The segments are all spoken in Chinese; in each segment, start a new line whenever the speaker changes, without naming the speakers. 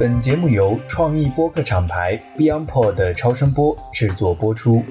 本节目由创意播客厂牌 BeyondPod 的超声波制作播出。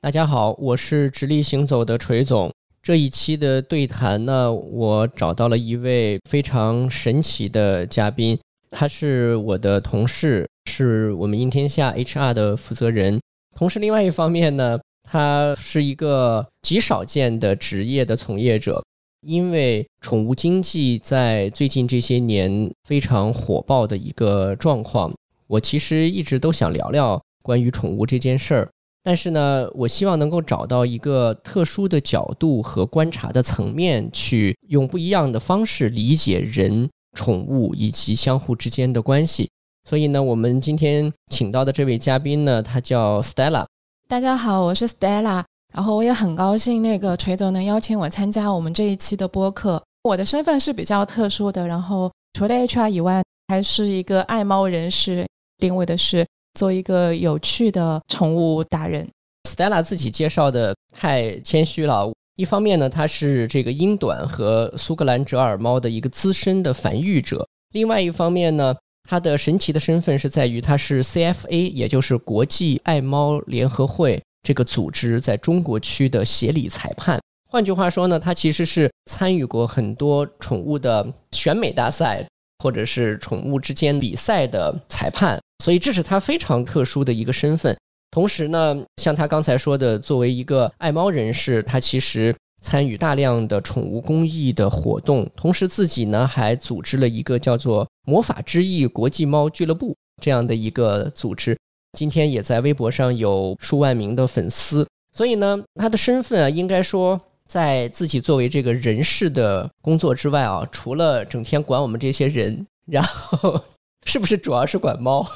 大家好，我是直立行走的锤总。这一期的对谈呢，我找到了一位非常神奇的嘉宾，他是我的同事，是我们应天下 HR 的负责人。同时，另外一方面呢，他是一个极少见的职业的从业者。因为宠物经济在最近这些年非常火爆的一个状况，我其实一直都想聊聊关于宠物这件事儿。但是呢，我希望能够找到一个特殊的角度和观察的层面，去用不一样的方式理解人、宠物以及相互之间的关系。所以呢，我们今天请到的这位嘉宾呢，他叫 Stella。
大家好，我是 Stella。然后我也很高兴，那个锤总能邀请我参加我们这一期的播客。我的身份是比较特殊的，然后除了 HR 以外，还是一个爱猫人士，定位的是。做一个有趣的宠物达人
，Stella 自己介绍的太谦虚了。一方面呢，他是这个英短和苏格兰折耳猫的一个资深的繁育者；另外一方面呢，他的神奇的身份是在于他是 CFA，也就是国际爱猫联合会这个组织在中国区的协理裁判。换句话说呢，他其实是参与过很多宠物的选美大赛。或者是宠物之间比赛的裁判，所以这是他非常特殊的一个身份。同时呢，像他刚才说的，作为一个爱猫人士，他其实参与大量的宠物公益的活动，同时自己呢还组织了一个叫做“魔法之翼国际猫俱乐部”这样的一个组织，今天也在微博上有数万名的粉丝。所以呢，他的身份啊，应该说。在自己作为这个人事的工作之外啊，除了整天管我们这些人，然后是不是主要是管猫？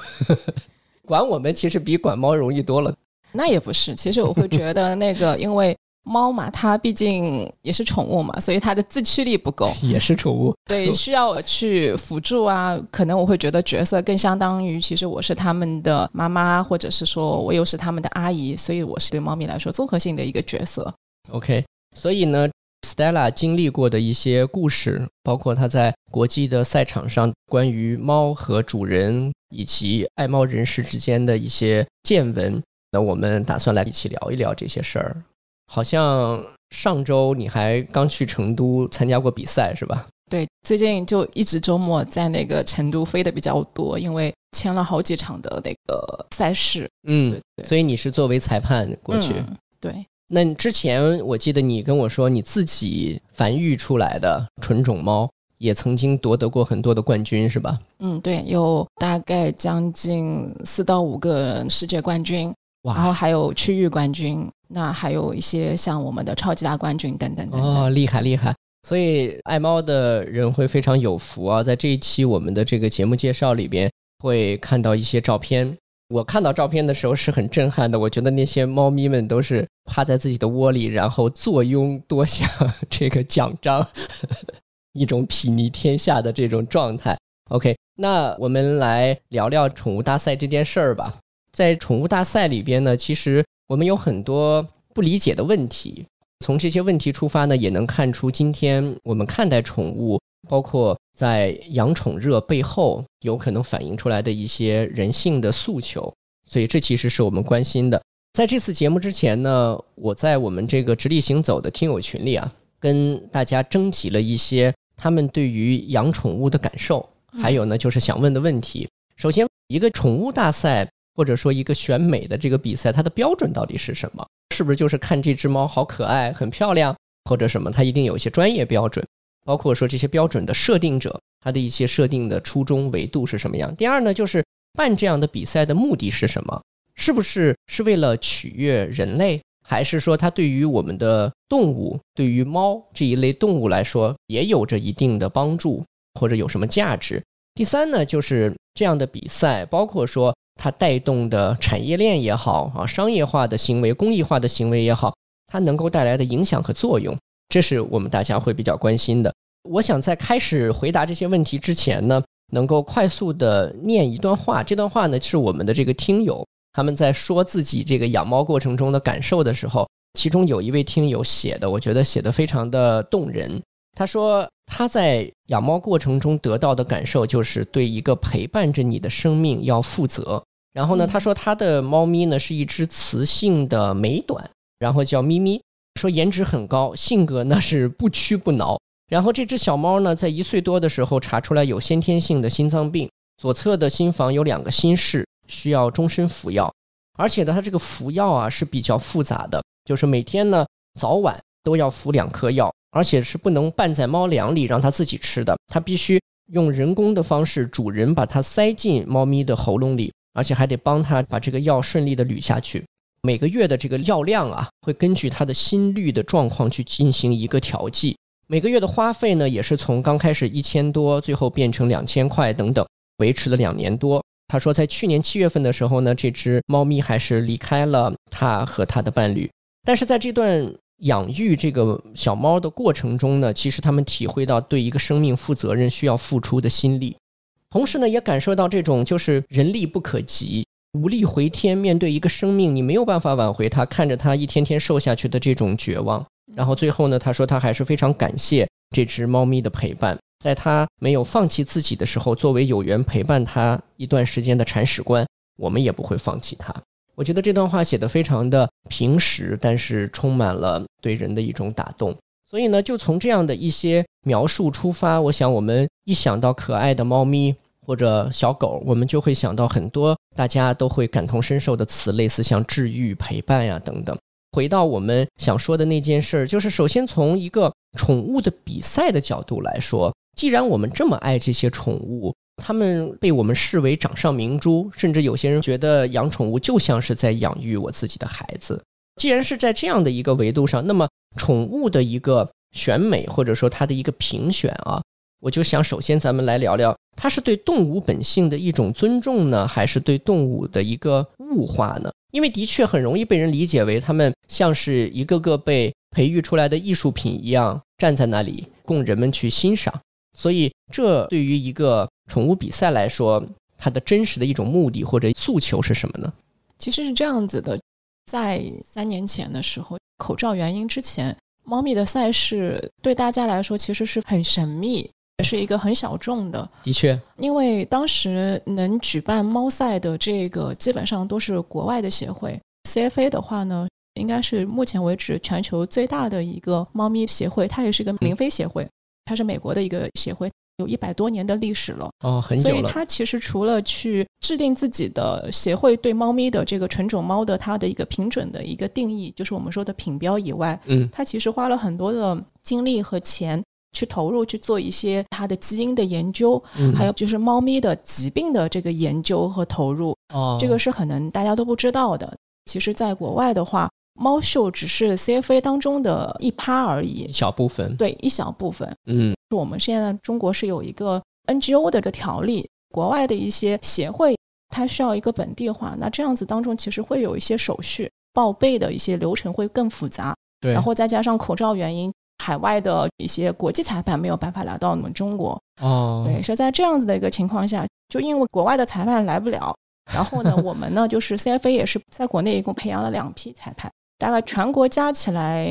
管我们其实比管猫容易多了。
那也不是，其实我会觉得那个，因为猫嘛，它毕竟也是宠物嘛，所以它的自驱力不够。
也是宠物，
对，需要我去辅助啊。可能我会觉得角色更相当于，其实我是他们的妈妈，或者是说我又是他们的阿姨，所以我是对猫咪来说综合性的一个角色。
OK。所以呢，Stella 经历过的一些故事，包括她在国际的赛场上关于猫和主人以及爱猫人士之间的一些见闻，那我们打算来一起聊一聊这些事儿。好像上周你还刚去成都参加过比赛，是吧？
对，最近就一直周末在那个成都飞的比较多，因为签了好几场的那个赛事。
嗯，所以你是作为裁判过去？
对。
那之前我记得你跟我说，你自己繁育出来的纯种猫也曾经夺得过很多的冠军，是吧？
嗯，对，有大概将近四到五个世界冠军，然后还有区域冠军，那还有一些像我们的超级大冠军等等等。
哦，厉害厉害！所以爱猫的人会非常有福啊，在这一期我们的这个节目介绍里边会看到一些照片。我看到照片的时候是很震撼的，我觉得那些猫咪们都是趴在自己的窝里，然后坐拥多项 这个奖章，一种睥睨天下的这种状态。OK，那我们来聊聊宠物大赛这件事儿吧。在宠物大赛里边呢，其实我们有很多不理解的问题，从这些问题出发呢，也能看出今天我们看待宠物。包括在养宠热背后有可能反映出来的一些人性的诉求，所以这其实是我们关心的。在这次节目之前呢，我在我们这个直立行走的听友群里啊，跟大家征集了一些他们对于养宠物的感受，还有呢就是想问的问题。首先，一个宠物大赛或者说一个选美的这个比赛，它的标准到底是什么？是不是就是看这只猫好可爱、很漂亮，或者什么？它一定有一些专业标准。包括说这些标准的设定者，他的一些设定的初衷维度是什么样？第二呢，就是办这样的比赛的目的是什么？是不是是为了取悦人类，还是说它对于我们的动物，对于猫这一类动物来说，也有着一定的帮助，或者有什么价值？第三呢，就是这样的比赛，包括说它带动的产业链也好啊，商业化的行为、公益化的行为也好，它能够带来的影响和作用。这是我们大家会比较关心的。我想在开始回答这些问题之前呢，能够快速的念一段话。这段话呢是我们的这个听友他们在说自己这个养猫过程中的感受的时候，其中有一位听友写的，我觉得写的非常的动人。他说他在养猫过程中得到的感受就是对一个陪伴着你的生命要负责。然后呢，他说他的猫咪呢是一只雌性的美短，然后叫咪咪，说颜值很高，性格那是不屈不挠。然后这只小猫呢，在一岁多的时候查出来有先天性的心脏病，左侧的心房有两个心室，需要终身服药。而且呢，它这个服药啊是比较复杂的，就是每天呢早晚都要服两颗药，而且是不能拌在猫粮里让它自己吃的，它必须用人工的方式，主人把它塞进猫咪的喉咙里。而且还得帮它把这个药顺利的捋下去。每个月的这个药量啊，会根据它的心率的状况去进行一个调剂。每个月的花费呢，也是从刚开始一千多，最后变成两千块等等，维持了两年多。他说，在去年七月份的时候呢，这只猫咪还是离开了他和他的伴侣。但是在这段养育这个小猫的过程中呢，其实他们体会到对一个生命负责任需要付出的心力。同时呢，也感受到这种就是人力不可及、无力回天，面对一个生命，你没有办法挽回它，看着它一天天瘦下去的这种绝望。然后最后呢，他说他还是非常感谢这只猫咪的陪伴，在他没有放弃自己的时候，作为有缘陪伴他一段时间的铲屎官，我们也不会放弃他。我觉得这段话写的非常的平实，但是充满了对人的一种打动。所以呢，就从这样的一些描述出发，我想我们一想到可爱的猫咪。或者小狗，我们就会想到很多大家都会感同身受的词，类似像治愈、陪伴呀等等。回到我们想说的那件事儿，就是首先从一个宠物的比赛的角度来说，既然我们这么爱这些宠物，他们被我们视为掌上明珠，甚至有些人觉得养宠物就像是在养育我自己的孩子。既然是在这样的一个维度上，那么宠物的一个选美或者说它的一个评选啊。我就想，首先咱们来聊聊，它是对动物本性的一种尊重呢，还是对动物的一个物化呢？因为的确很容易被人理解为它们像是一个个被培育出来的艺术品一样，站在那里供人们去欣赏。所以，这对于一个宠物比赛来说，它的真实的一种目的或者诉求是什么呢？
其实是这样子的，在三年前的时候，口罩原因之前，猫咪的赛事对大家来说其实是很神秘。是一个很小众的，
的确，
因为当时能举办猫赛的这个基本上都是国外的协会。CFA 的话呢，应该是目前为止全球最大的一个猫咪协会，它也是一个零飞协会，它是美国的一个协会，有一百多年的历史了。
哦，很久
了。所以它其实除了去制定自己的协会对猫咪的这个纯种猫的它的一个品准的一个定义，就是我们说的品标以外，
嗯，
它其实花了很多的精力和钱。去投入去做一些它的基因的研究，还有就是猫咪的疾病的这个研究和投入，哦这个是可能大家都不知道的。其实，在国外的话，猫秀只是 CFA 当中的一趴而已，
一小部分。
对，一小部分。
嗯，
我们现在中国是有一个 NGO 的一个条例，国外的一些协会它需要一个本地化，那这样子当中其实会有一些手续报备的一些流程会更复杂。
对，
然后再加上口罩原因。海外的一些国际裁判没有办法来到我们中国，
哦，
对，是在这样子的一个情况下，就因为国外的裁判来不了，然后呢，我们呢就是 CFA 也是在国内一共培养了两批裁判，大概全国加起来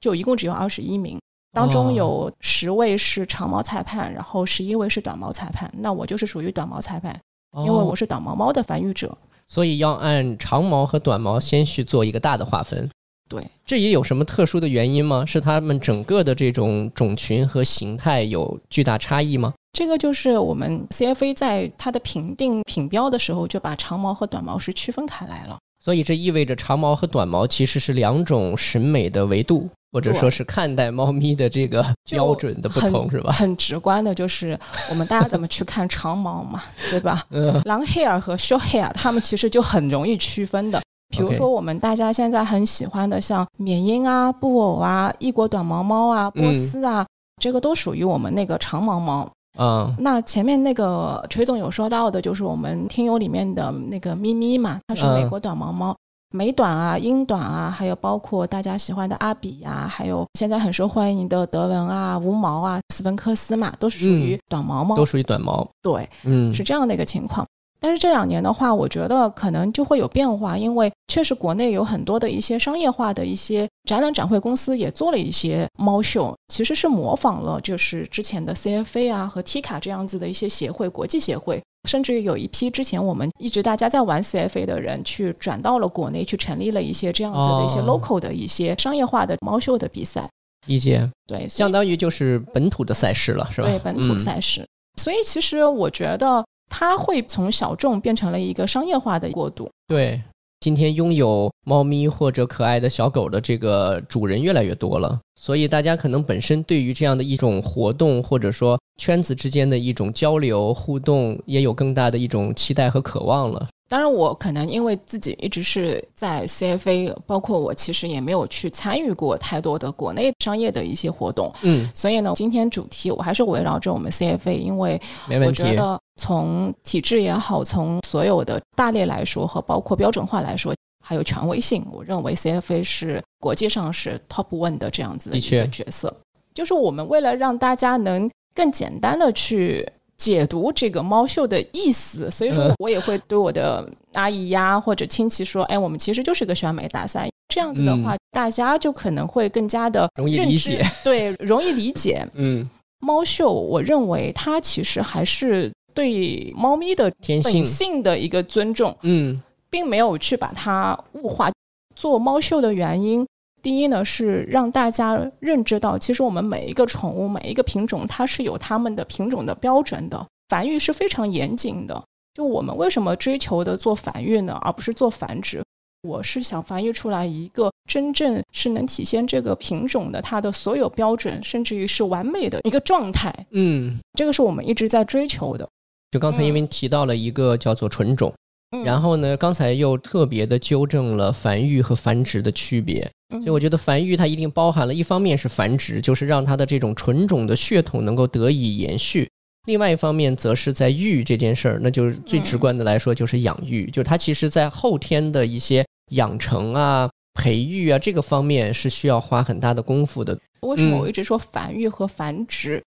就一共只有二十一名，当中有十位是长毛裁判，然后十一位是短毛裁判，那我就是属于短毛裁判，因为我是短毛猫的繁育者，
所以要按长毛和短毛先去做一个大的划分。
对，
这也有什么特殊的原因吗？是它们整个的这种种群和形态有巨大差异吗？
这个就是我们 CFA 在它的评定品标的时候，就把长毛和短毛是区分开来了。
所以这意味着长毛和短毛其实是两种审美的维度，或者说是看待猫咪的这个标准的不同，是吧？
很直观的就是我们大家怎么去看长毛嘛，对吧？嗯，long hair 和 short hair，它们其实就很容易区分的。比如说，我们大家现在很喜欢的，像缅因啊、布偶啊、异国短毛猫啊、波斯啊，这个都属于我们那个长毛猫。
嗯，
那前面那个锤总有说到的，就是我们听友里面的那个咪咪嘛，它是美国短毛猫，美短啊、英短啊，还有包括大家喜欢的阿比呀，还有现在很受欢迎的德文啊、无毛啊、斯芬克斯嘛，都是属于短毛猫，
都属于短毛。
对，
嗯，
是这样的一个情况。但是这两年的话，我觉得可能就会有变化，因为确实国内有很多的一些商业化的一些展览展会公司也做了一些猫秀，其实是模仿了就是之前的 CFA 啊和 TICA 这样子的一些协会，国际协会，甚至于有一批之前我们一直大家在玩 CFA 的人，去转到了国内去成立了一些这样子的一些
哦
local 的一些商业化的猫秀的比赛。
理解，
对，
相当于就是本土的赛事了，是吧？
对本土
嗯
赛事。所以其实我觉得它会从小众变成了一个商业化的过渡。
对，今天拥有猫咪或者可爱的小狗的这个主人越来越多了，所以大家可能本身对于这样的一种活动，或者说圈子之间的一种交流互动，也有更大的一种期待和渴望了。
当然，我可能因为自己一直是在 CFA，包括我其实也没有去参与过太多的国内商业的一些活动，
嗯，
所以呢，今天主题我还是围绕着我们 CFA，因为。我觉得从体制也好，从所有的大类来说和包括标准化来说，还有权威性，我认为 CFA 是国际上是 top one 的这样子的一个角色。就是我们为了让大家能更简单的去解读这个猫秀的意思，所以说
嗯
我也会对我的阿姨呀或者亲戚说，哎，我们其实就是个选美大赛。这样子的话，大家就可能会更加的
嗯容易理解，
对，容易理解。
嗯，
猫秀，我认为它其实还是对猫咪的
天性
的一个尊重，
嗯
并没有去把它物化。做猫秀的原因，第一呢是让大家认知到，其实我们每一个宠物、每一个品种，它是有它们的品种的标准的，繁育是非常严谨的。就我们为什么追求的做繁育呢，而不是做繁殖？我是想繁育出来一个真正是能体现这个品种的它的所有标准，甚至于是完美的一个状态。
嗯，
这个是我们一直在追求的。
就刚才因为提到了一个叫做纯种，
嗯
然后呢，刚才又特别的纠正了繁育和繁殖的区别。
嗯
所以我觉得繁育它一定包含了一方面是繁殖，就是让它的这种纯种的血统能够得以延续；另外一方面则是在育这件事儿，那就是最直观的来说就是养育，就是它其实在后天的一些养成啊、培育啊这个方面是需要花很大的功夫的。
为什么
嗯
我一直说繁育和繁殖？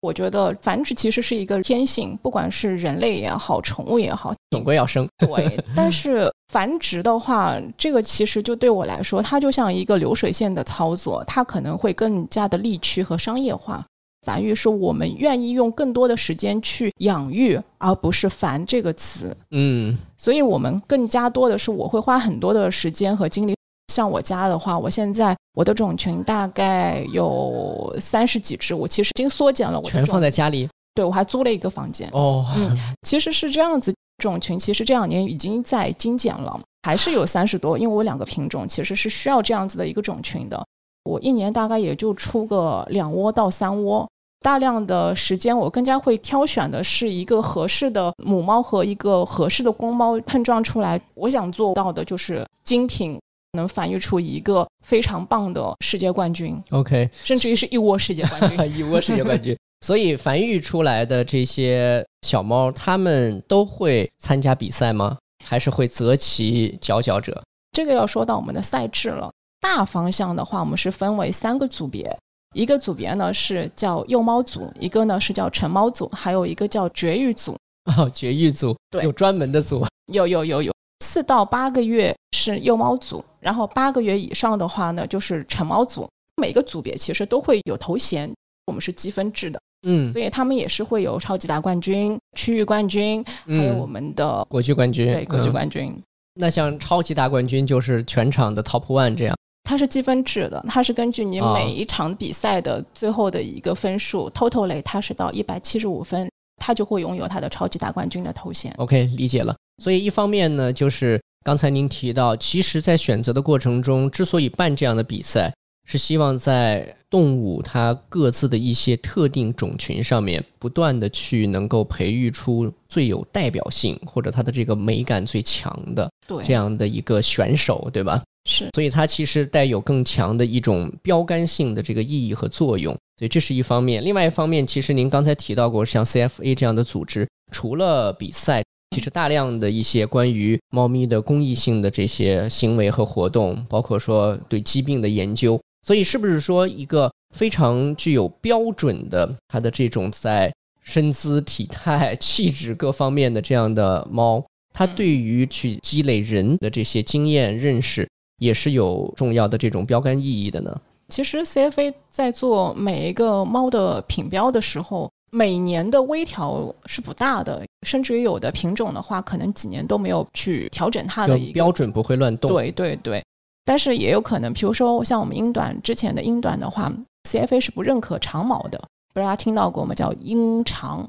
我觉得繁殖其实是一个天性，不管是人类也好，宠物也好，
总归要生，
对。但是繁殖的话，这个其实就对我来说，它就像一个流水线的操作，它可能会更加的利趋和商业化。繁育是我们愿意用更多的时间去养育，而不是“繁”这个词。
嗯
所以我们更加多的是，我会花很多的时间和精力。像我家的话，我现在我的种群大概有三十几只，我其实已经缩减了我的
全放
在
在家里
对我还租了一个房间。
哦，
嗯其实是这样子，种群其实这两年已经在精简了，还是有三十多，因为我两个品种其实是需要这样子的一个种群的。我一年大概也就出个两窝到三窝，大量的时间我更加会挑选的是一个合适的母猫和一个合适的公猫碰撞出来。我想做到的就是精品，能繁育出一个非常棒的世界冠军
，OK，
甚至于是一窝世界冠军。
一窝世界冠军。所以繁育出来的这些小猫，它们都会参加比赛吗？还是会择其佼佼者？
这个要说到我们的赛制了。大方向的话，我们是分为三个组别，一个组别呢是叫幼猫组，一个呢是叫成猫组，还有一个叫绝育组。
哦，绝育组
对
有专门的组。
有有有有，四到八个月是幼猫组，然后八个月以上的话呢就是成猫组。每个组别其实都会有头衔，我们是积分制的，
嗯
所以他们也是会有超级大冠军、区域冠军，还有我
嗯，
们的、
国际冠军，
对国际
嗯
冠军。
那像超级大冠军就是全场的 top one 这样。
它是积分制的，它是根据你
啊
每一场比赛的最后的一个分数、total 类，它是到一百七十五分，它就会拥有他的超级大冠军的头衔。
OK，理解了。所以一方面呢，就是刚才您提到，其实在选择的过程中，之所以办这样的比赛，是希望在动物它各自的一些特定种群上面，不断的去能够培育出最有代表性或者它的这个美感最强的
对，
这样的一个选手，对吧？
是
所以它其实带有更强的一种标杆性的这个意义和作用，所以这是一方面。另外一方面，其实您刚才提到过，像 CFA 这样的组织，除了比赛，其实大量的一些关于猫咪的公益性的这些行为和活动，包括说对疾病的研究，所以是不是说一个非常具有标准的它的这种在身姿、体态、气质各方面的这样的猫，它
嗯
对于去积累人的这些经验认识。也是有重要的这种标杆意义的呢？
其实 CFA 在做每一个猫的品标的时候，每年的微调是不大的，甚至于有的品种的话，可能几年都没有去调整它的
标准不会乱动。
对对对，但是也有可能，比如说像我们英短之前的英短的话，CFA 是不认可长毛的，不知道大家听到过吗？叫英 长，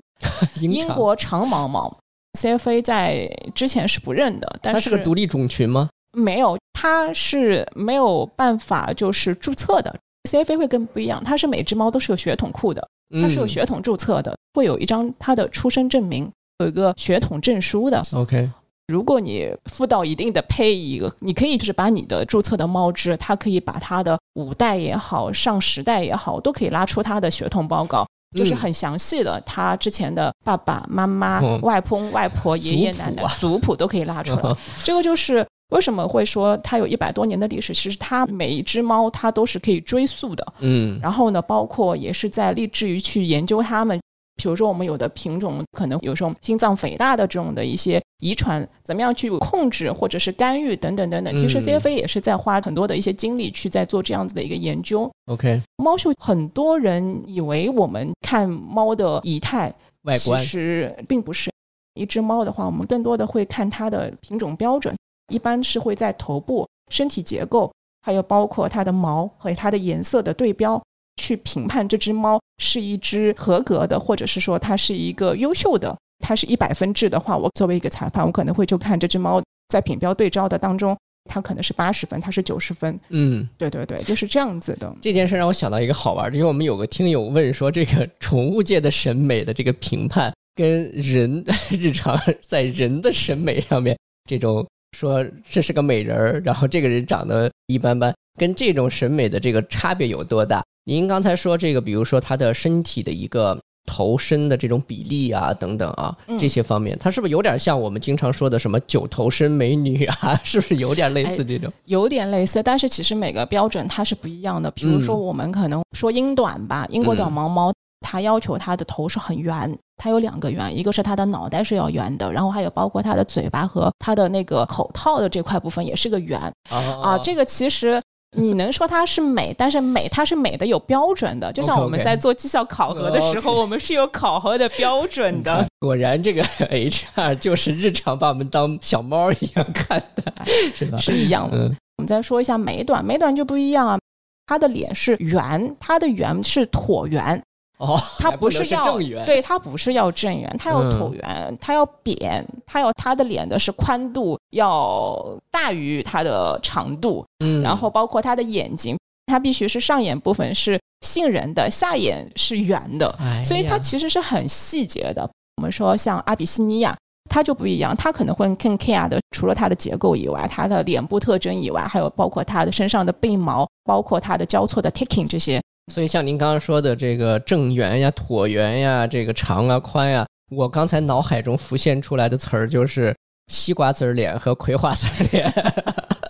英国长毛猫，CFA 在之前是不认的，但
是它是个独立种群吗？
没有，它是没有办法就是注册的。CFA 会更不一样，它是每只猫都是有血统库的，它是有血统注册的，会有一张它的出生证明，有一个血统证书的。
OK，
如果你付到一定的配一个，你可以就是把你的注册的猫只，它可以把它的五代也好，上十代也好，都可以拉出它的血统报告，就是很详细的，它之前的爸爸妈妈、外公外婆、爷爷奶奶族谱都可以拉出来。这个就是。为什么会说它有一百多年的历史？其实它每一只猫它都是可以追溯的，
嗯。
然后呢，包括也是在立志于去研究它们。比如说，我们有的品种可能有时候心脏肥大的这种的一些遗传，怎么样去控制或者是干预等等等等。其实 CFA 也是在花很多的一些精力去在做这样子的一个研究。
OK，
猫秀很多人以为我们看猫的仪态
外观，
其实并不是。一只猫的话，我们更多的会看它的品种标准。一般是会在头部、身体结构，还有包括它的毛和它的颜色的对标，去评判这只猫是一只合格的，或者是说它是一个优秀的。它是一百分制的话，我作为一个裁判，我可能会就看这只猫在品标对照的当中，它可能是八十分，它是九十分。
嗯，
对对对，就是这样子的。
这件事让我想到一个好玩的，因为我们有个听友问说，这个宠物界的审美的这个评判跟人 日常 在人的审美上面这种。说这是个美人儿，然后这个人长得一般般，跟这种审美的这个差别有多大？您刚才说这个，比如说他的身体的一个头身的这种比例啊，等等啊，这些方面，他是不是有点像我们经常说的什么九头身美女啊？是不是有点类似这种？
有点类似，但是其实每个标准它是不一样的。比如说我们可能说英短吧，英国短毛猫。它要求他的头是很圆，他有两个圆，一个是他的脑袋是要圆的，然后还有包括他的嘴巴和他的那个口套的这块部分也是个圆啊。这个其实 你能说它是美，但是美它是美的有标准的，就像我们在做绩效考核的时候，我们是有考核的标准的。
果然，这个 HR 就是日常把我们当小猫一样看待，是吧？
是一样的。我们再说一下美短，美短就不一样啊，它的脸是圆，它的圆是椭圆。
哦，
它
不
是要对，它不是要正圆，它要椭圆，它要扁，它要它的脸的是宽度要大于它的长度，
嗯，
然后包括它的眼睛，它必须是上眼部分是杏仁的，下眼是圆的，所以它其实是很细节的。我们说像阿比西尼亚，它就不一样，它可能会更 care 的，除了它的结构以外，它的脸部特征以外，还有包括它的身上的背毛，包括它的交错的 ticking 这些。
所以像您刚刚说的这个正圆呀、椭圆呀、这个长啊、宽呀，我刚才脑海中浮现出来的词儿就是西瓜子脸和葵花籽脸。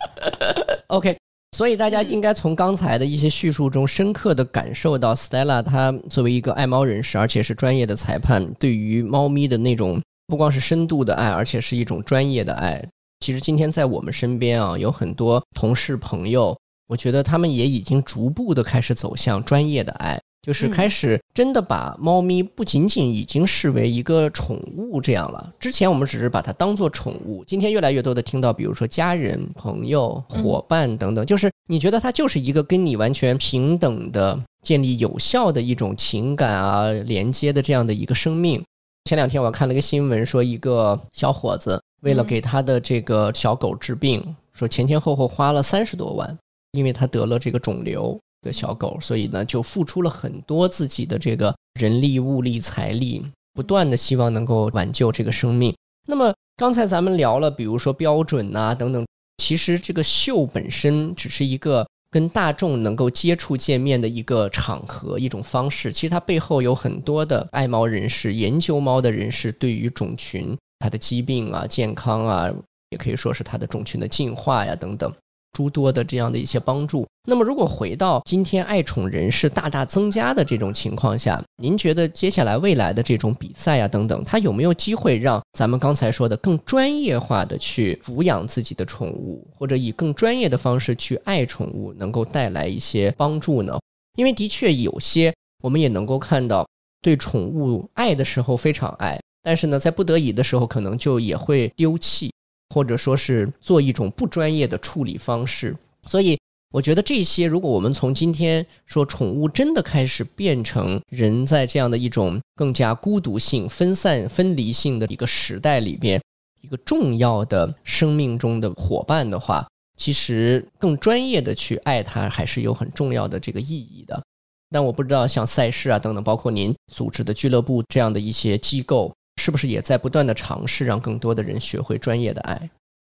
OK，所以大家应该从刚才的一些叙述中深刻的感受到，Stella 她作为一个爱猫人士，而且是专业的裁判，对于猫咪的那种不光是深度的爱，而且是一种专业的爱。其实今天在我们身边啊，有很多同事朋友。我觉得他们也已经逐步的开始走向专业的爱，就是开始真的把猫咪不仅仅已经视为一个宠物这样了。之前我们只是把它当做宠物，今天越来越多的听到，比如说家人、朋友、伙伴等等，就是你觉得它就是一个跟你完全平等的、建立有效的一种情感啊连接的这样的一个生命。前两天我看了个新闻，说一个小伙子为了给他的这个小狗治病，说前前后后花了三十多万。因为他得了这个肿瘤的小狗，所以呢就付出了很多自己的这个人力、物力、财力，不断的希望能够挽救这个生命。那么刚才咱们聊了，比如说标准呐等等，其实这个秀本身只是一个跟大众能够接触见面的一个场合、一种方式。其实它背后有很多的爱猫人士、研究猫的人士，对于种群、它的疾病啊、健康啊，也可以说是它的种群的进化呀等等。诸多的这样的一些帮助。那么，如果回到今天爱宠人士大大增加的这种情况下，您觉得接下来未来的这种比赛啊等等，它有没有机会让咱们刚才说的更专业化的去抚养自己的宠物，或者以更专业的方式去爱宠物，能够带来一些帮助呢？因为的确有些我们也能够看到，对宠物爱的时候非常爱，但是呢，在不得已的时候，可能就也会丢弃，或者说是做一种不专业的处理方式，所以。我觉得这些，如果我们从今天说宠物真的开始变成人在这样的一种更加孤独性、分散、分离性的一个时代里边，一个重要的生命中的伙伴的话，其实更专业的去爱它，还是有很重要的这个意义的。但我不知道，像赛事啊等等，包括您组织的俱乐部这样的一些机构，是不是也在不断的尝试让更多的人学会专业的爱？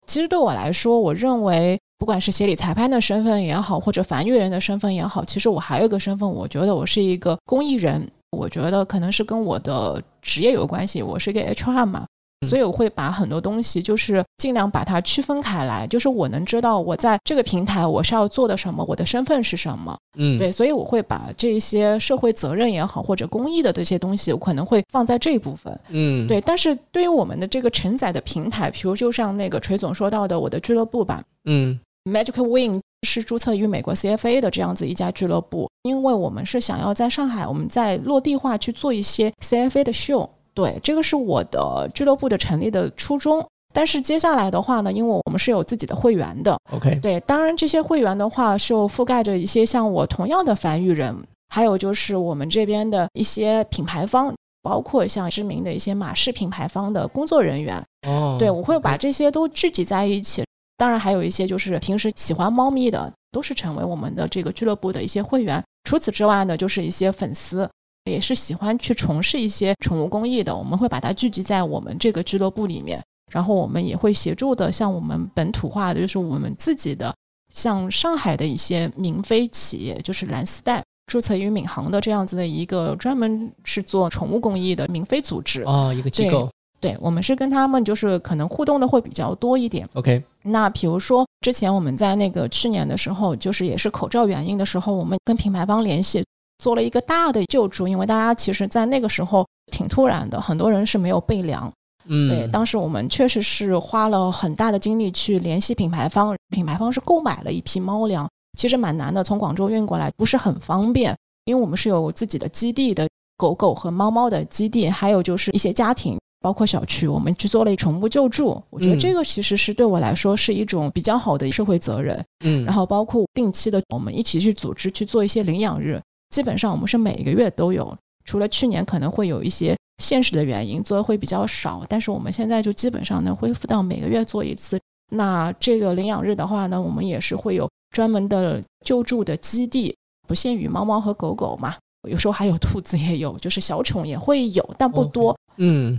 其实对我来说，我认为。不管是协理裁判的身份也好，或者繁育人的身份也好，其实我还有一个身份，我觉得我是一个公益人。我觉得可能是跟我的职业有关系，我是一个 HR 嘛。所以我会把很多东西，就是尽量把它区分开来，就是我能知道我在这个平台我是要做的什么，我的身份是什么。
嗯，
对，所以我会把这些社会责任也好，或者公益的这些东西，我可能会放在这一部分。
嗯，
对。但是对于我们的这个承载的平台，比如就像那个锤总说到的，我的俱乐部吧。
嗯
，Magic Wing 是注册于美国 CFA 的这样子一家俱乐部，因为我们是想要在上海，我们在落地化去做一些 CFA 的秀。对，这个是我的俱乐部的成立的初衷。但是接下来的话呢，因为我们是有自己的会员的
，OK，
对，当然这些会员的话是覆盖着一些像我同样的繁育人，还有就是我们这边的一些品牌方，包括像知名的一些马氏品牌方的工作人员。
哦，
对，我会把这些都聚集在一起。当然还有一些就是平时喜欢猫咪的，都是成为我们的这个俱乐部的一些会员。除此之外呢，就是一些粉丝。也是喜欢去从事一些宠物公益的，我们会把它聚集在我们这个俱乐部里面，然后我们也会协助的，像我们本土化的，就是我们自己的，像上海的一些民非企业，就是蓝丝带注册于闵行的这样子的一个专门是做宠物公益的民非组织
啊，一个机构。
对，我们是跟他们就是可能互动的会比较多一点。
OK，
那比如说之前我们在那个去年的时候，就是也是口罩原因的时候，我们跟品牌方联系。做了一个大的救助，因为大家其实，在那个时候挺突然的，很多人是没有备粮。
嗯，
对，当时我们确实是花了很大的精力去联系品牌方，品牌方是购买了一批猫粮，其实蛮难的，从广州运过来不是很方便，因为我们是有自己的基地的，狗狗和猫猫的基地，还有就是一些家庭，包括小区，我们去做了宠物救助。我觉得这个其实是对我来说是一种比较好的社会责任。
嗯，
然后包括定期的，我们一起去组织去做一些领养日。基本上我们是每个月都有，除了去年可能会有一些现实的原因做的会比较少，但是我们现在就基本上能恢复到每个月做一次。那这个领养日的话呢，我们也是会有专门的救助的基地，不限于猫猫和狗狗嘛，有时候还有兔子也有，就是小宠也会有，但不多。
嗯，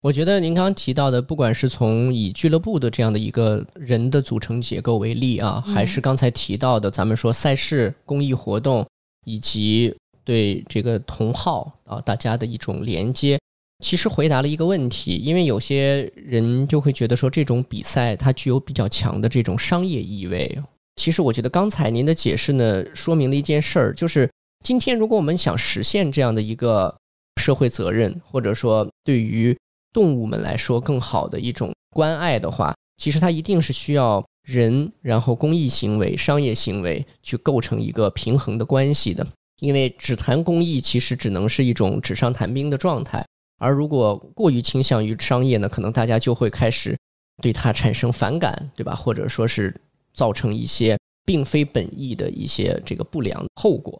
我觉得您刚刚提到的，不管是从以俱乐部的这样的一个人的组成结构为例啊，还是刚才提到的咱们说赛事公益活动。以及对这个同好啊，大家的一种连接，其实回答了一个问题。因为有些人就会觉得说，这种比赛它具有比较强的这种商业意味。其实我觉得刚才您的解释呢，说明了一件事儿，就是今天如果我们想实现这样的一个社会责任，或者说对于动物们来说更好的一种关爱的话，其实它一定是需要。人，然后公益行为、商业行为去构成一个平衡的关系的，因为只谈公益其实只能是一种纸上谈兵的状态，而如果过于倾向于商业呢，可能大家就会开始对它产生反感，对吧？或者说是造成一些并非本意的一些这个不良后果。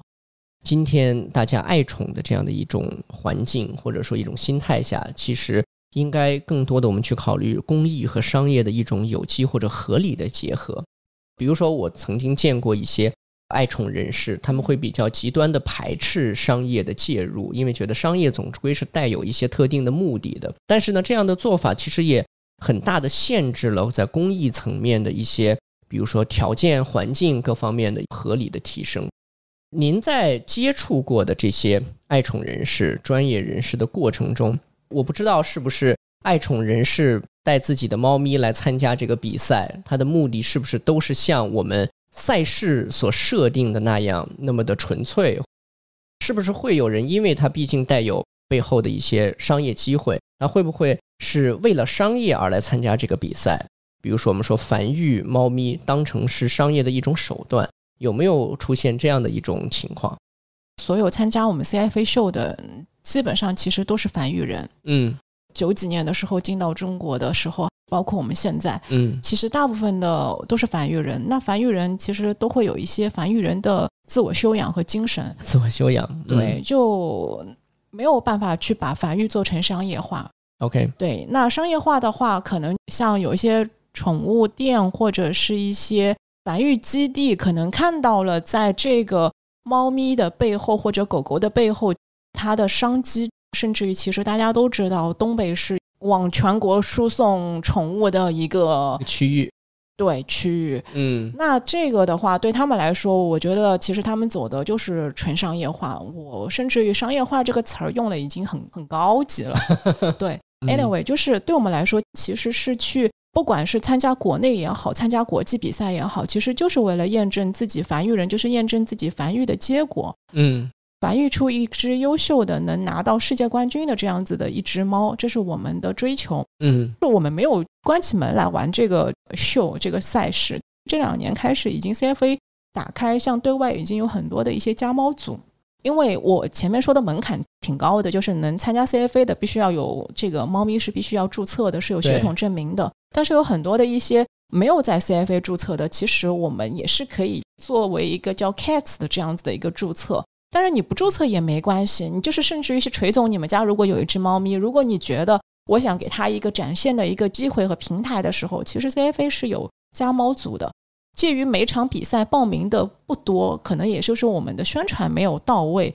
今天大家爱宠的这样的一种环境，或者说一种心态下，其实。应该更多的我们去考虑公益和商业的一种有机或者合理的结合。比如说，我曾经见过一些爱宠人士，他们会比较极端的排斥商业的介入，因为觉得商业总归是带有一些特定的目的的。但是呢，这样的做法其实也很大的限制了在公益层面的一些，比如说条件、环境各方面的合理的提升。您在接触过的这些爱宠人士、专业人士的过程中，我不知道是不是爱宠人士带自己的猫咪来参加这个比赛，它的目的是不是都是像我们赛事所设定的那样那么的纯粹？是不是会有人因为它毕竟带有背后的一些商业机会，那会不会是为了商业而来参加这个比赛？比如说我们说繁育猫咪当成是商业的一种手段，有没有出现这样的一种情况？
所有参加我们 CFA 秀的，基本上其实都是繁育人。
嗯
九几年的时候进到中国的时候，包括我们现在，
嗯
其实大部分的都是繁育人。那繁育人其实都会有一些繁育人的自我修养和精神，
自我修养，
对，就没有办法去把繁育做成商业化。
，OK，
对，那商业化的话，可能像有一些宠物店或者是一些繁育基地，可能看到了在这个猫咪的背后或者狗狗的背后，它的商机，甚至于其实大家都知道，东北是往全国输送宠物的一个
区域，
对区域。
嗯
那这个的话，对他们来说，我觉得其实他们走的就是纯商业化。我甚至于“商业化”这个词儿用的已经很很高级了。对
嗯
，anyway，就是对我们来说，其实是去不管是参加国内也好，参加国际比赛也好，其实就是为了验证自己繁育人，就是验证自己繁育的结果。
嗯
繁育出一只优秀的能拿到世界冠军的这样子的一只猫，这是我们的追求。
嗯
就我们没有关起门来玩这个秀这个赛事。这两年开始，已经 CFA 打开，像对外已经有很多的一些家猫组。因为我前面说的门槛挺高的，就是能参加 CFA 的，必须要有这个猫咪是必须要注册的，是有血统证明的。但是有很多的一些没有在 CFA 注册的，其实我们也是可以作为一个叫 Cats 的这样子的一个注册。但是你不注册也没关系，你就是甚至于是锤总，你们家如果有一只猫咪，如果你觉得我想给它一个展现的一个机会和平台的时候，其实 CFA 是有家猫组的。介于每场比赛报名的不多，可能也就是我们的宣传没有到位。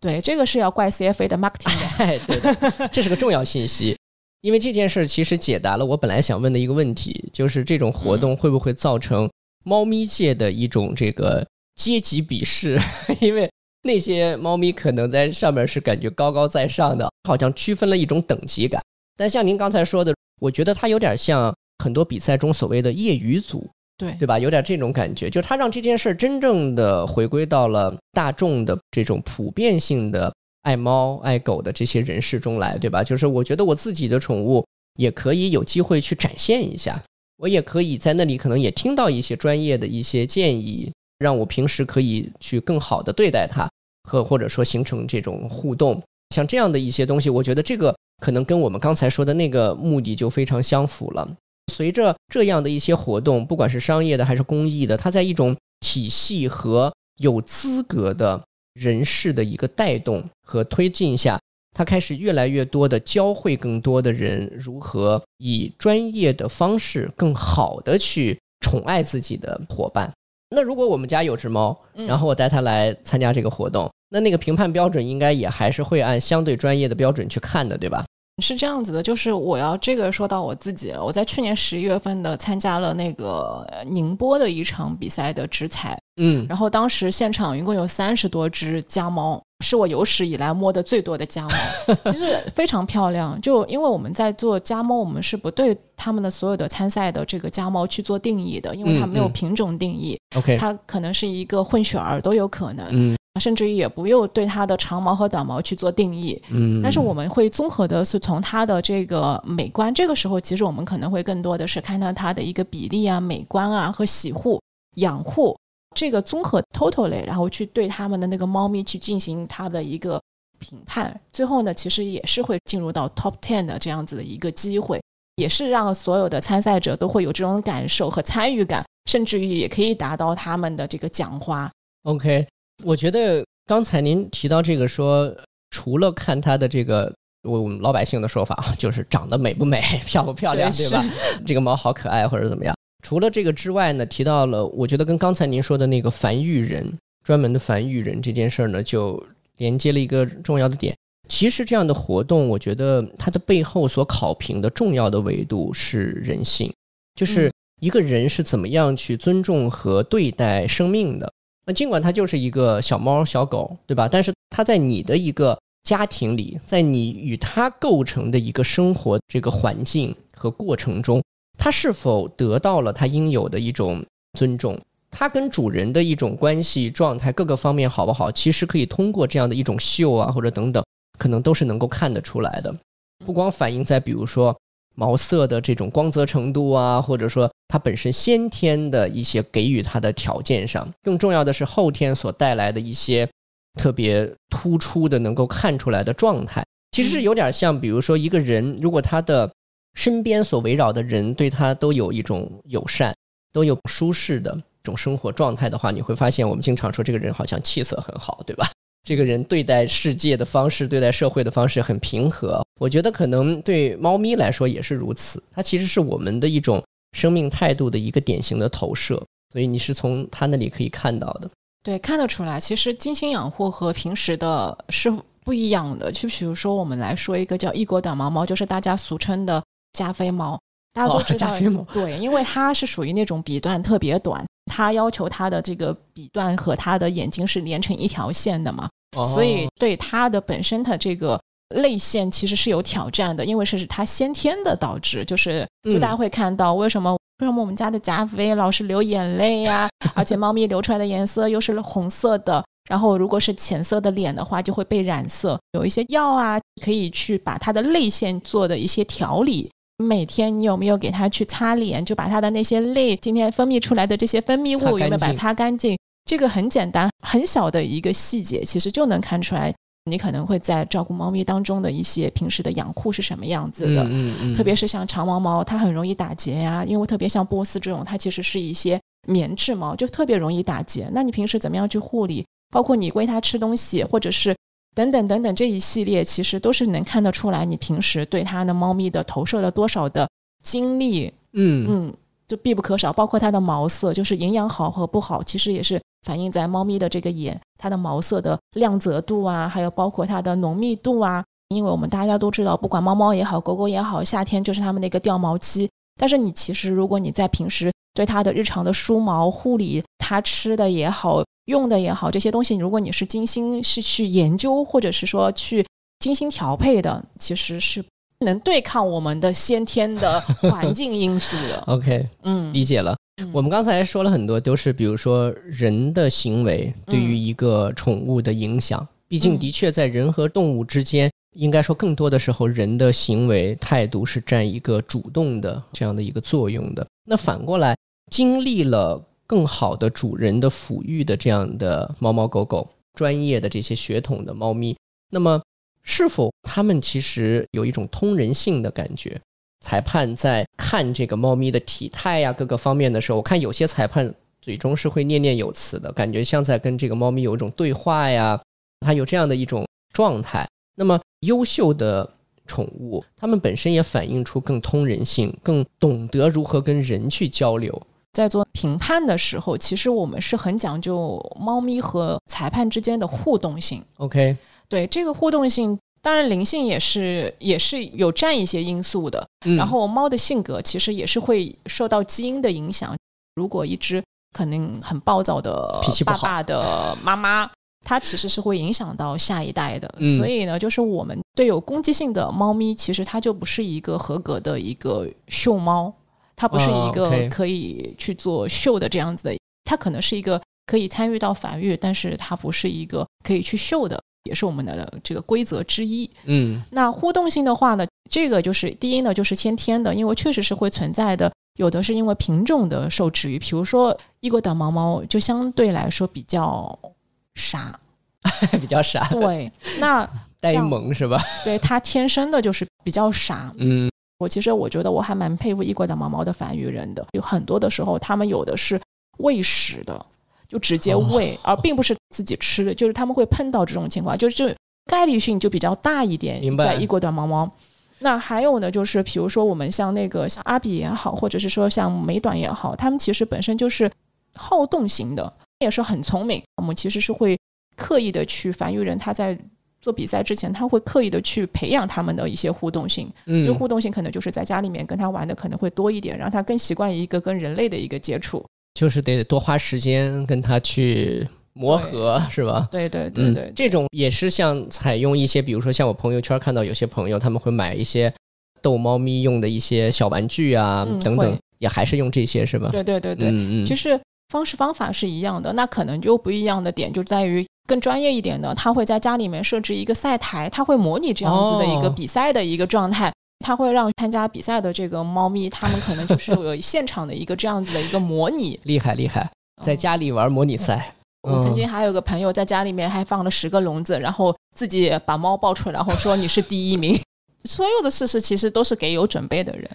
对，这个是要怪 CFA 的 marketing 的。
哎，对的，这是个重要信息，因为这件事其实解答了我本来想问的一个问题，就是这种活动会不会造成猫咪界的一种这个阶级鄙视？因为那些猫咪可能在上面是感觉高高在上的，好像区分了一种等级感。但像您刚才说的，我觉得它有点像很多比赛中所谓的业余组，
对
对吧？有点这种感觉，就是它让这件事儿真正的回归到了大众的这种普遍性的爱猫爱狗的这些人士中来，对吧？就是我觉得我自己的宠物也可以有机会去展现一下，我也可以在那里可能也听到一些专业的一些建议，让我平时可以去更好的对待它，和或者说形成这种互动，像这样的一些东西，我觉得这个可能跟我们刚才说的那个目的就非常相符了。随着这样的一些活动，不管是商业的还是公益的，它在一种体系和有资格的人士的一个带动和推进下，它开始越来越多的教会更多的人如何以专业的方式更好的去宠爱自己的伙伴。那如果我们家有只猫，
嗯
然后我带它来参加这个活动，那那个评判标准应该也还是会按相对专业的标准去看的，对吧？
是这样子的，就是我要这个说到我自己了。我在去年十一月份的参加了那个呃宁波的一场比赛的直采，
嗯
然后当时现场一共有三十多只家猫，是我有史以来摸的最多的家猫，其实非常漂亮。就因为我们在做家猫，我们是不对他们的所有的参赛的这个家猫去做定义的，因为它没有品种定义
，，OK，
它可能是一个混血儿都有可能，
嗯
甚至于也不用对它的长毛和短毛去做定义。
嗯，
但是我们会综合的是从它的这个美观，这个时候其实我们可能会更多的是看到它的一个比例啊、美观啊和洗护、养护这个综合 totally，然后去对它们的那个猫咪去进行它的一个评判。最后呢，其实也是会进入到 top ten 的这样子的一个机会，也是让所有的参赛者都会有这种感受和参与感，甚至于也可以达到他们的这个奖花。
OK，我觉得刚才您提到这个说，除了看它的这个我们老百姓的说法啊，就是长得美不美、漂不漂亮，
对
对吧？这个猫好可爱或者怎么样。除了这个之外呢，提到了我觉得跟刚才您说的那个繁育人，专门的繁育人这件事儿呢，就连接了一个重要的点。其实这样的活动，我觉得它的背后所考评的重要的维度是人性，就是
嗯
一个人是怎么样去尊重和对待生命的。尽管它就是一个小猫小狗，对吧？但是它在你的一个家庭里，在你与它构成的一个生活这个环境和过程中，它是否得到了它应有的一种尊重？它跟主人的一种关系状态各个方面好不好？其实可以通过这样的一种秀啊，或者等等，可能都是能够看得出来的。不光反映在比如说毛色的这种光泽程度啊，或者说它本身先天的一些给予它的条件上，更重要的是后天所带来的一些特别突出的能够看出来的状态。其实是有点像，比如说一个人，如果他的身边所围绕的人对他都有一种友善，都有舒适的。种生活状态的话，你会发现我们经常说这个人好像气色很好，对吧？这个人对待世界的方式、对待社会的方式很平和。我觉得可能对猫咪来说也是如此，它其实是我们的一种生命态度的一个典型的投射，所以你是从它那里可以看到的。
对，看得出来，其实精心养护和平时的是不一样的。就比如说，我们来说一个叫异国短毛猫，就是大家俗称的加菲猫，大家都知道，对，因为它是属于那种笔段特别短。它要求它的这个笔段和它的眼睛是连成一条线的嘛，所以对它的本身的这个泪腺其实是有挑战的，因为是它先天的导致，就是就大家会看到为什么为什么我们家的加菲老是流眼泪呀，而且猫咪流出来的颜色又是红色的，然后如果是浅色的脸的话就会被染色，有一些药啊可以去把它的泪腺做的一些调理。每天你有没有给他去擦脸？就把他的那些泪今天分泌出来的这些分泌物有没有把它擦干净？这个很简单，很小的一个细节，其实就能看出来你可能会在照顾猫咪当中的一些平时的养护是什么样子的。
嗯嗯。
特别是像长毛猫，它很容易打结呀，因为特别像波斯这种，它其实是一些棉质毛，就特别容易打结。那你平时怎么样去护理？包括你喂它吃东西，或者是。等等等等，这一系列其实都是能看得出来，你平时对它的猫咪的投射了多少的精力，
嗯
嗯，就必不可少。包括它的毛色，就是营养好和不好，其实也是反映在猫咪的这个眼，它的毛色的亮泽度啊，还有包括它的浓密度啊。因为我们大家都知道，不管猫猫也好，狗狗也好，夏天就是它们的一个掉毛期。但是你其实如果你在平时对它的日常的梳毛护理，它吃的也好。用的也好，这些东西如果你是精心是去研究，或者是说去精心调配的，其实是能对抗我们的先天的 环境因素的。
OK，
嗯，
理解了。我们刚才说了很多，都是比如说人的行为对于一个宠物的影响。毕竟，的确在人和动物之间，应该说更多的时候，人的行为态度是占一个主动的这样的一个作用的。那反过来，经历了。更好的主人的抚育的这样的猫猫狗狗，专业的这些血统的猫咪，那么是否他们其实有一种通人性的感觉？裁判在看这个猫咪的体态呀各个方面的时候，我看有些裁判嘴中是会念念有词的，感觉像在跟这个猫咪有一种对话呀，它有这样的一种状态。那么优秀的宠物，它们本身也反映出更通人性，更懂得如何跟人去交流。
在做评判的时候，其实我们是很讲究猫咪和裁判之间的互动性。
OK，
对这个互动性，当然灵性也是也是有占一些因素的。然后猫的性格其实也是会受到基因的影响。如果一只可能很暴躁的爸爸的妈妈，它其实是会影响到下一代的。所以呢，就是我们对有攻击性的猫咪，其实它就不是一个合格的一个秀猫。它不是一个可以去做秀的这样子的，它可能是一个可以参与到繁育，但是它不是一个可以去秀的，也是我们的这个规则之一。
嗯，
那互动性的话呢，这个就是第一呢，就是先天的，因为确实是会存在的，有的是因为品种的受制于，比如说异国短毛猫就相对来说比较傻，
比较傻，
对，那
呆萌是吧？
对，他天生的就是比较傻，
嗯。
我其实我觉得我还蛮佩服异国的毛毛的繁育人的，有很多的时候他们有的是喂食的，就直接喂，而并不是自己吃的，就是他们会碰到这种情况，就是概率性就比较大一点。在异国短毛猫，那还有呢，就是比如说我们像那个像阿比也好，或者是说像美短也好，他们其实本身就是好动型的，也是很聪明。我们其实是会刻意的去繁育人，他在。做比赛之前，他会刻意的去培养他们的一些互动性。嗯，这个互动性可能就是在家里面跟他玩的可能会多一点，让他更习惯一个跟人类的一个接触。
就是得多花时间跟他去磨合，是吧？
对对对对，
这种也是像采用一些，比如说像我朋友圈看到有些朋友他们会买一些逗猫咪用的一些小玩具啊等等，也还是用这些是吧？
对对对对，嗯嗯，其实方式方法是一样的，那可能就不一样的点就在于更专业一点的，他会在家里面设置一个赛台，他会模拟这样子的一个比赛的一个状态。他会让参加比赛的这个猫咪，他们可能就 是有现场的一个这样子的一个模拟，
厉害厉害，在家里玩模拟赛。
我曾经还有个朋友在家里面还放了十个笼子，然后自己把猫抱出来，然后说你是第一名。所有的事实其实都是给有准备的人。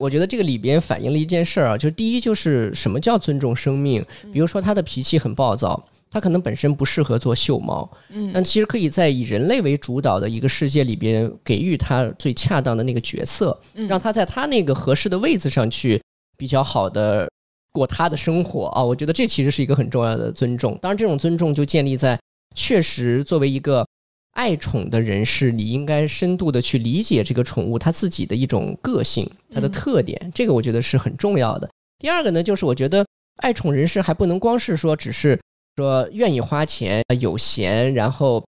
我觉得这个里边反映了一件事儿啊，就第一就是什么叫尊重生命，比如说他的脾气很暴躁。它可能本身不适合做秀猫，嗯，但其实可以在以人类为主导的一个世界里边，给予它最恰当的那个角色，让它在它那个合适的位置上去比较好的过它的生活啊。我觉得这其实是一个很重要的尊重。当然，这种尊重就建立在确实作为一个爱宠的人士，你应该深度的去理解这个宠物它自己的一种个性、它的特点，这个我觉得是很重要的。第二个呢，就是我觉得爱宠人士还不能光是说只是。说愿意花钱、有闲，然后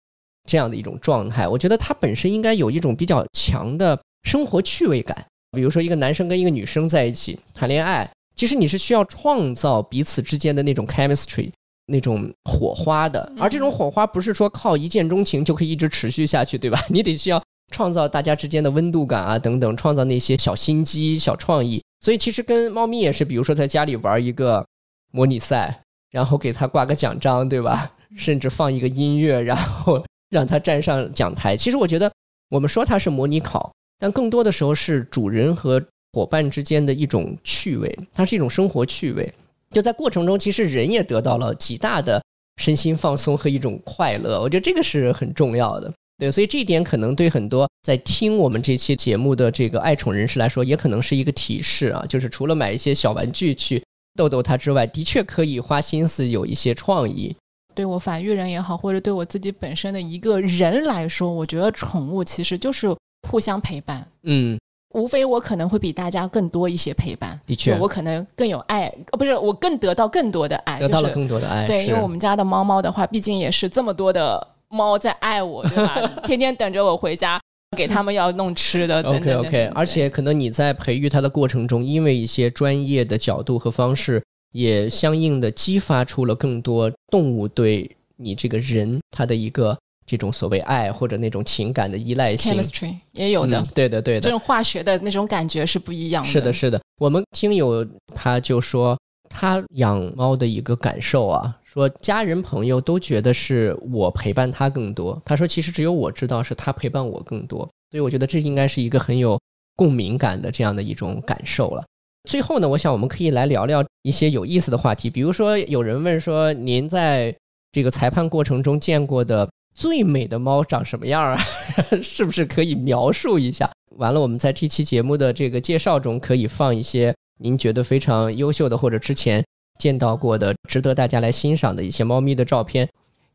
这样的一种状态，我觉得他本身应该有一种比较强的生活趣味感。比如说，一个男生跟一个女生在一起谈恋爱，其实你是需要创造彼此之间的那种 chemistry、那种火花的。而这种火花不是说靠一见钟情就可以一直持续下去，对吧？你得需要创造大家之间的温度感啊，等等，创造那些小心机、小创意。所以，其实跟猫咪也是，比如说在家里玩一个模拟赛。然后给它挂个奖章，对吧？甚至放一个音乐，然后 让它站上讲台。其实我觉得，我们说它是模拟考，但更多的时候是主人和伙伴之间的一种趣味，它是一种生活趣味。就在过程中，其实人也得到了极大的身心放松和一种快乐。我觉得这个是很重要的。对，所以这一点可能对很多在听我们这期节目的这个爱宠人士来说，也可能是一个提示啊。就是除了买一些小玩具去。逗逗它之外，的确可以花心思有一些创意。
对我繁育人也好，或者对我自己本身的一个人来说，我觉得宠物其实就是互相陪伴。
嗯，
无非我可能会比大家更多一些陪伴。
的确，
我可能更有爱，呃，不是我更得到更多的爱，
得到了更多的爱。
对，因为我们家的猫猫的话，毕竟也是这么多的猫在爱我，对吧？天天等着我回家。给他们要弄吃的。
OK OK，而且可能你在培育它的过程中，因为一些专业的角度和方式，也相应的激发出了更多动物对你这个人它的一个这种所谓爱或者那种情感的依赖性。
Chemistry 也有的，
对的对的，
这种化学的那种感觉是不一样的。
是的，是的。我们听友他就说，他养猫的一个感受啊。说家人朋友都觉得是我陪伴他更多。他说其实只有我知道是他陪伴我更多，所以我觉得这应该是一个很有共鸣感的这样的一种感受了。最后呢，我想我们可以来聊聊一些有意思的话题，比如说有人问说您在这个裁判过程中见过的最美的猫长什么样啊？是不是可以描述一下？完了，我们在这期节目的这个介绍中可以放一些您觉得非常优秀的或者之前。见到过的值得大家来欣赏的一些猫咪的照片，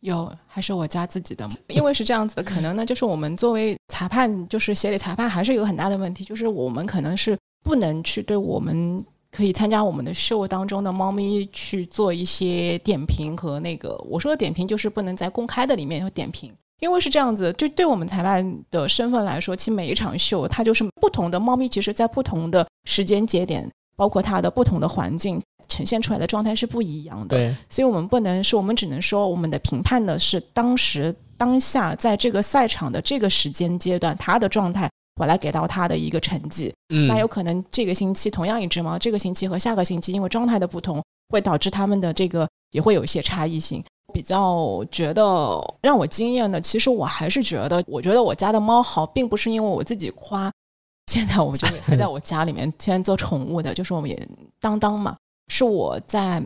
有还是我家自己的？因为是这样子的，可能呢，就是我们作为裁判，就是协理裁判，还是有很大的问题，就是我们可能是不能去对我们可以参加我们的秀当中的猫咪去做一些点评和那个我说的点评，就是不能在公开的里面有点评，因为是这样子，就对我们裁判的身份来说，其实每一场秀它就是不同的猫咪，其实在不同的时间节点，包括它的不同的环境。呈现出来的状态是不一样的，
对，
所以我们不能说，我们只能说，我们的评判的是当时当下在这个赛场的这个时间阶段他的状态，我来给到他的一个成绩。
嗯，
那有可能这个星期同样一只猫，这个星期和下个星期因为状态的不同，会导致他们的这个也会有一些差异性。比较觉得让我惊艳的，其实我还是觉得，我觉得我家的猫好，并不是因为我自己夸，现在我们就还在我家里面现在做宠物的，就是我们也当当嘛。是我在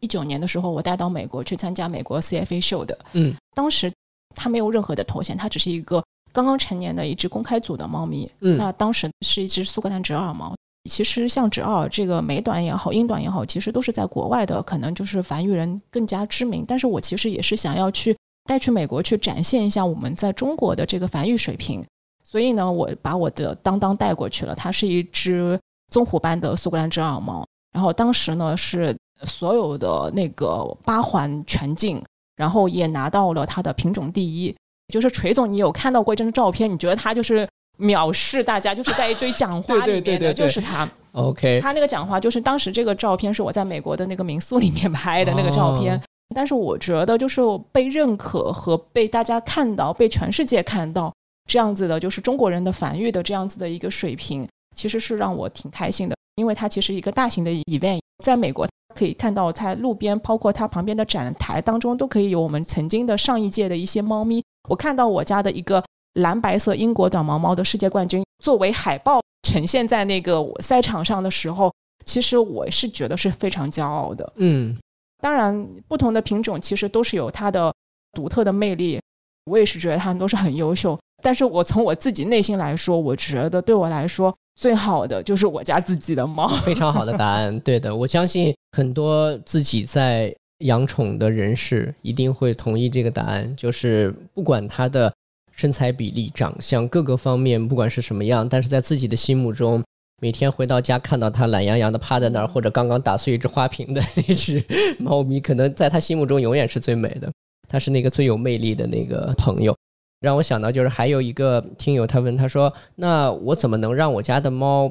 一九年的时候，我带到美国去参加美国 CFA 秀的。
嗯，
当时它没有任何的头衔，它只是一个刚刚成年的一只公开组的猫咪。
嗯，
那当时是一只苏格兰折耳猫。其实像折耳这个美短也好，英短也好，其实都是在国外的，可能就是繁育人更加知名。但是我其实也是想要去带去美国去展现一下我们在中国的这个繁育水平。所以呢，我把我的当当带过去了。它是一只棕虎斑的苏格兰折耳猫。然后当时呢是所有的那个八环全进，然后也拿到了它的品种第一。就是锤总，你有看到过一张照片？你觉得他就是藐视大家，就是在一堆讲话 里面的，就是他。
OK，
他那个讲话就是当时这个照片是我在美国的那个民宿里面拍的那个照片。但是我觉得，就是被认可和被大家看到、被全世界看到这样子的，就是中国人的繁育的这样子的一个水平，其实是让我挺开心的。因为它其实一个大型的 event，在美国可以看到，在路边，包括它旁边的展台当中，都可以有我们曾经的上一届的一些猫咪。我看到我家的一个蓝白色英国短毛猫的世界冠军作为海报呈现在那个赛场上的时候，其实我是觉得是非常骄傲的。
嗯，
当然，不同的品种其实都是有它的独特的魅力，我也是觉得它们都是很优秀。但是我从我自己内心来说，我觉得对我来说。最好的就是我家自己的猫，
非常好的答案。对的，我相信很多自己在养宠的人士一定会同意这个答案，就是不管它的身材比例、长相各个方面，不管是什么样，但是在自己的心目中，每天回到家看到它懒洋洋的趴在那儿，或者刚刚打碎一只花瓶的那只 猫咪，可能在他心目中永远是最美的，他是那个最有魅力的那个朋友。让我想到就是还有一个听友，他问他说：“那我怎么能让我家的猫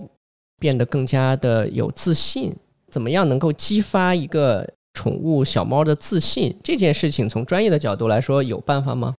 变得更加的有自信？怎么样能够激发一个宠物小猫的自信？这件事情从专业的角度来说，有办法吗？”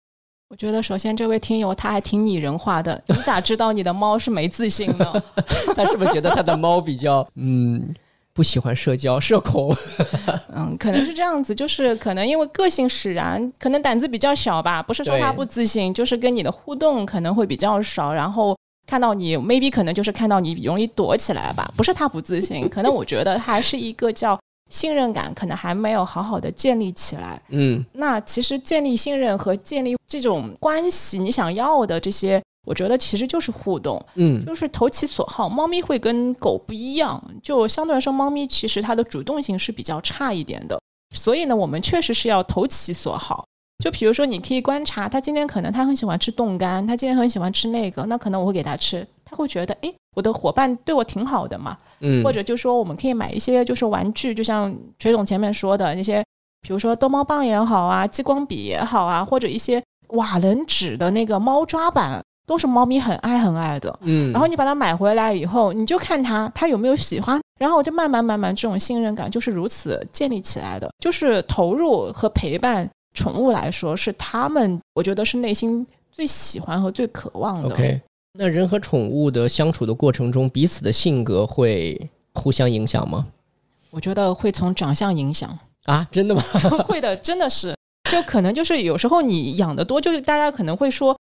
我觉得首先这位听友他还挺拟人化的，你咋知道你的猫是没自信呢？
他是不是觉得他的猫比较 嗯？不喜欢社交，社恐，
嗯，可能是这样子，就是可能因为个性使然，可能胆子比较小吧。不是说他不自信，就是跟你的互动可能会比较少，然后看到你，maybe 可能就是看到你容易躲起来吧。不是他不自信，可能我觉得还是一个叫信任感，可能还没有好好的建立起来。
嗯，
那其实建立信任和建立这种关系，你想要的这些。我觉得其实就是互动，
嗯，
就是投其所好。猫咪会跟狗不一样，就相对来说，猫咪其实它的主动性是比较差一点的。所以呢，我们确实是要投其所好。就比如说，你可以观察它今天可能它很喜欢吃冻干，它今天很喜欢吃那个，那可能我会给它吃，它会觉得，哎，我的伙伴对我挺好的嘛。
嗯，
或者就说我们可以买一些就是玩具，就像锤总前面说的那些，比如说逗猫棒也好啊，激光笔也好啊，或者一些瓦楞纸的那个猫抓板。都是猫咪很爱很爱的，
嗯，
然后你把它买回来以后，你就看它，它有没有喜欢，然后我就慢慢慢慢这种信任感就是如此建立起来的，就是投入和陪伴宠物来说，是他们我觉得是内心最喜欢和最渴望的。
OK，那人和宠物的相处的过程中，彼此的性格会互相影响吗？
我觉得会从长相影响
啊，真的吗？
会的，真的是，就可能就是有时候你养的多，就是大家可能会说。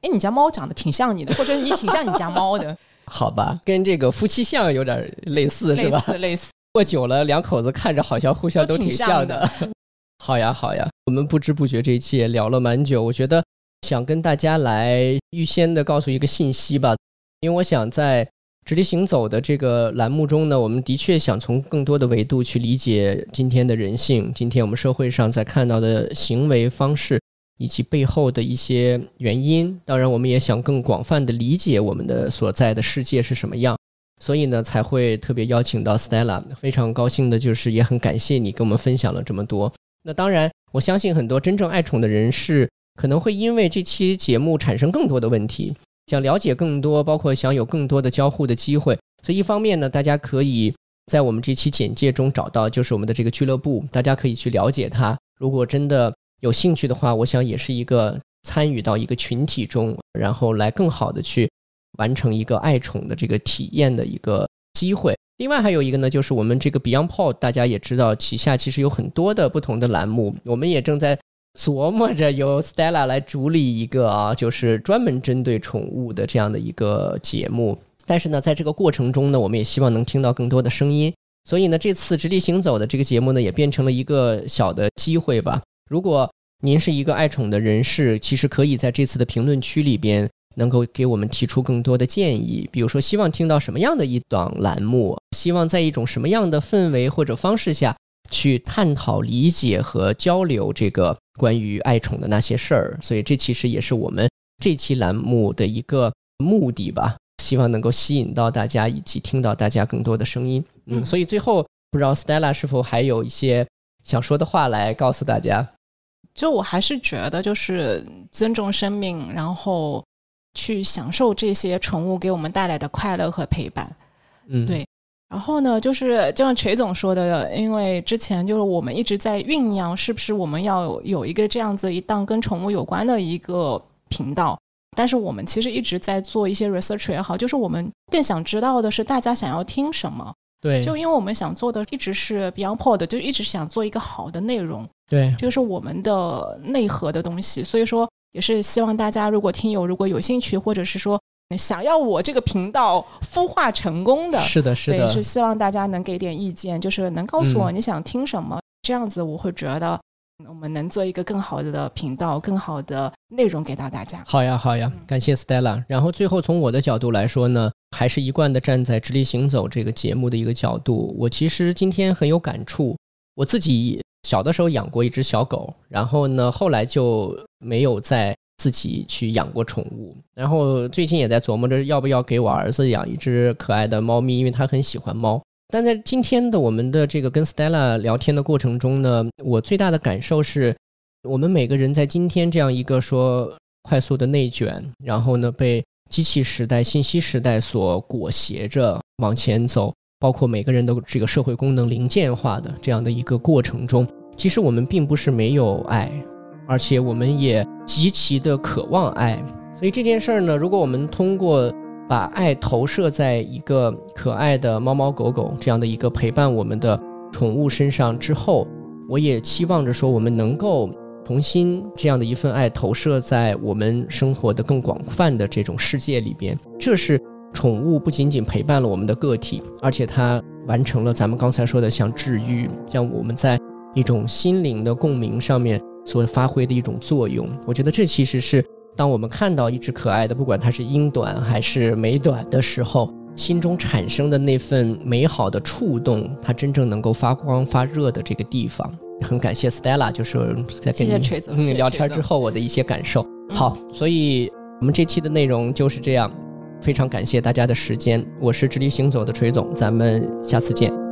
哎，你家猫长得挺像你的，或者你挺像你家猫的，
好吧，跟这个夫妻相有点类似，是吧？
类似，类似。
过久了，两口子看着好像互相都挺像
的。
好呀，好呀，我们不知不觉这一期也聊了蛮久，我觉得想跟大家来预先的告诉一个信息吧，因为我想在直立行走的这个栏目中呢，我们的确想从更多的维度去理解今天的人性，今天我们社会上在看到的行为方式。以及背后的一些原因，当然，我们也想更广泛的理解我们的所在的世界是什么样，所以呢，才会特别邀请到 Stella。非常高兴的就是，也很感谢你跟我们分享了这么多。那当然，我相信很多真正爱宠的人士可能会因为这期节目产生更多的问题，想了解更多，包括想有更多的交互的机会。所以，一方面呢，大家可以在我们这期简介中找到，就是我们的这个俱乐部，大家可以去了解它。如果真的，有兴趣的话，我想也是一个参与到一个群体中，然后来更好的去完成一个爱宠的这个体验的一个机会。另外还有一个呢，就是我们这个 Beyond Pod，大家也知道，旗下其实有很多的不同的栏目，我们也正在琢磨着由 Stella 来主理一个啊，就是专门针对宠物的这样的一个节目。但是呢，在这个过程中呢，我们也希望能听到更多的声音，所以呢，这次直立行走的这个节目呢，也变成了一个小的机会吧。如果您是一个爱宠的人士，其实可以在这次的评论区里边能够给我们提出更多的建议，比如说希望听到什么样的一档栏目，希望在一种什么样的氛围或者方式下去探讨、理解和交流这个关于爱宠的那些事儿。所以这其实也是我们这期栏目的一个目的吧，希望能够吸引到大家以及听到大家更多的声音。嗯，所以最后不知道 Stella 是否还有一些想说的话来告诉大家。
就我还是觉得，就是尊重生命，然后去享受这些宠物给我们带来的快乐和陪伴。
嗯，
对。然后呢，就是就像锤总说的，因为之前就是我们一直在酝酿，是不是我们要有一个这样子一档跟宠物有关的一个频道？但是我们其实一直在做一些 research 也好，就是我们更想知道的是大家想要听什么。
对，
就因为我们想做的一直是 Beyond Pod，就一直想做一个好的内容。
对，
这个是我们的内核的东西。所以说，也是希望大家如果听友如果有兴趣，或者是说。想要我这个频道孵化成功的，
是的，是的，
是希望大家能给点意见，就是能告诉我你想听什么，这样子我会觉得我们能做一个更好的频道，更好的内容给到大家。
好呀，好呀，感谢 Stella。然后最后从我的角度来说呢，还是一贯的站在直立行走这个节目的一个角度，我其实今天很有感触。我自己小的时候养过一只小狗，然后呢，后来就没有再。自己去养过宠物，然后最近也在琢磨着要不要给我儿子养一只可爱的猫咪，因为他很喜欢猫。但在今天的我们的这个跟 Stella 聊天的过程中呢，我最大的感受是，我们每个人在今天这样一个说快速的内卷，然后呢被机器时代、信息时代所裹挟着往前走，包括每个人的这个社会功能零件化的这样的一个过程中，其实我们并不是没有爱。而且我们也极其的渴望爱，所以这件事儿呢，如果我们通过把爱投射在一个可爱的猫猫狗狗这样的一个陪伴我们的宠物身上之后，我也期望着说，我们能够重新这样的一份爱投射在我们生活的更广泛的这种世界里边。这是宠物不仅仅陪伴了我们的个体，而且它完成了咱们刚才说的像治愈，像我们在一种心灵的共鸣上面。所发挥的一种作用，我觉得这其实是当我们看到一只可爱的，不管它是英短还是美短的时候，心中产生的那份美好的触动，它真正能够发光发热的这个地方。很感谢 Stella，就是在跟你聊天之后我的一些感受。好，所以我们这期的内容就是这样，非常感谢大家的时间，我是直立行走的锤总，咱们下次见。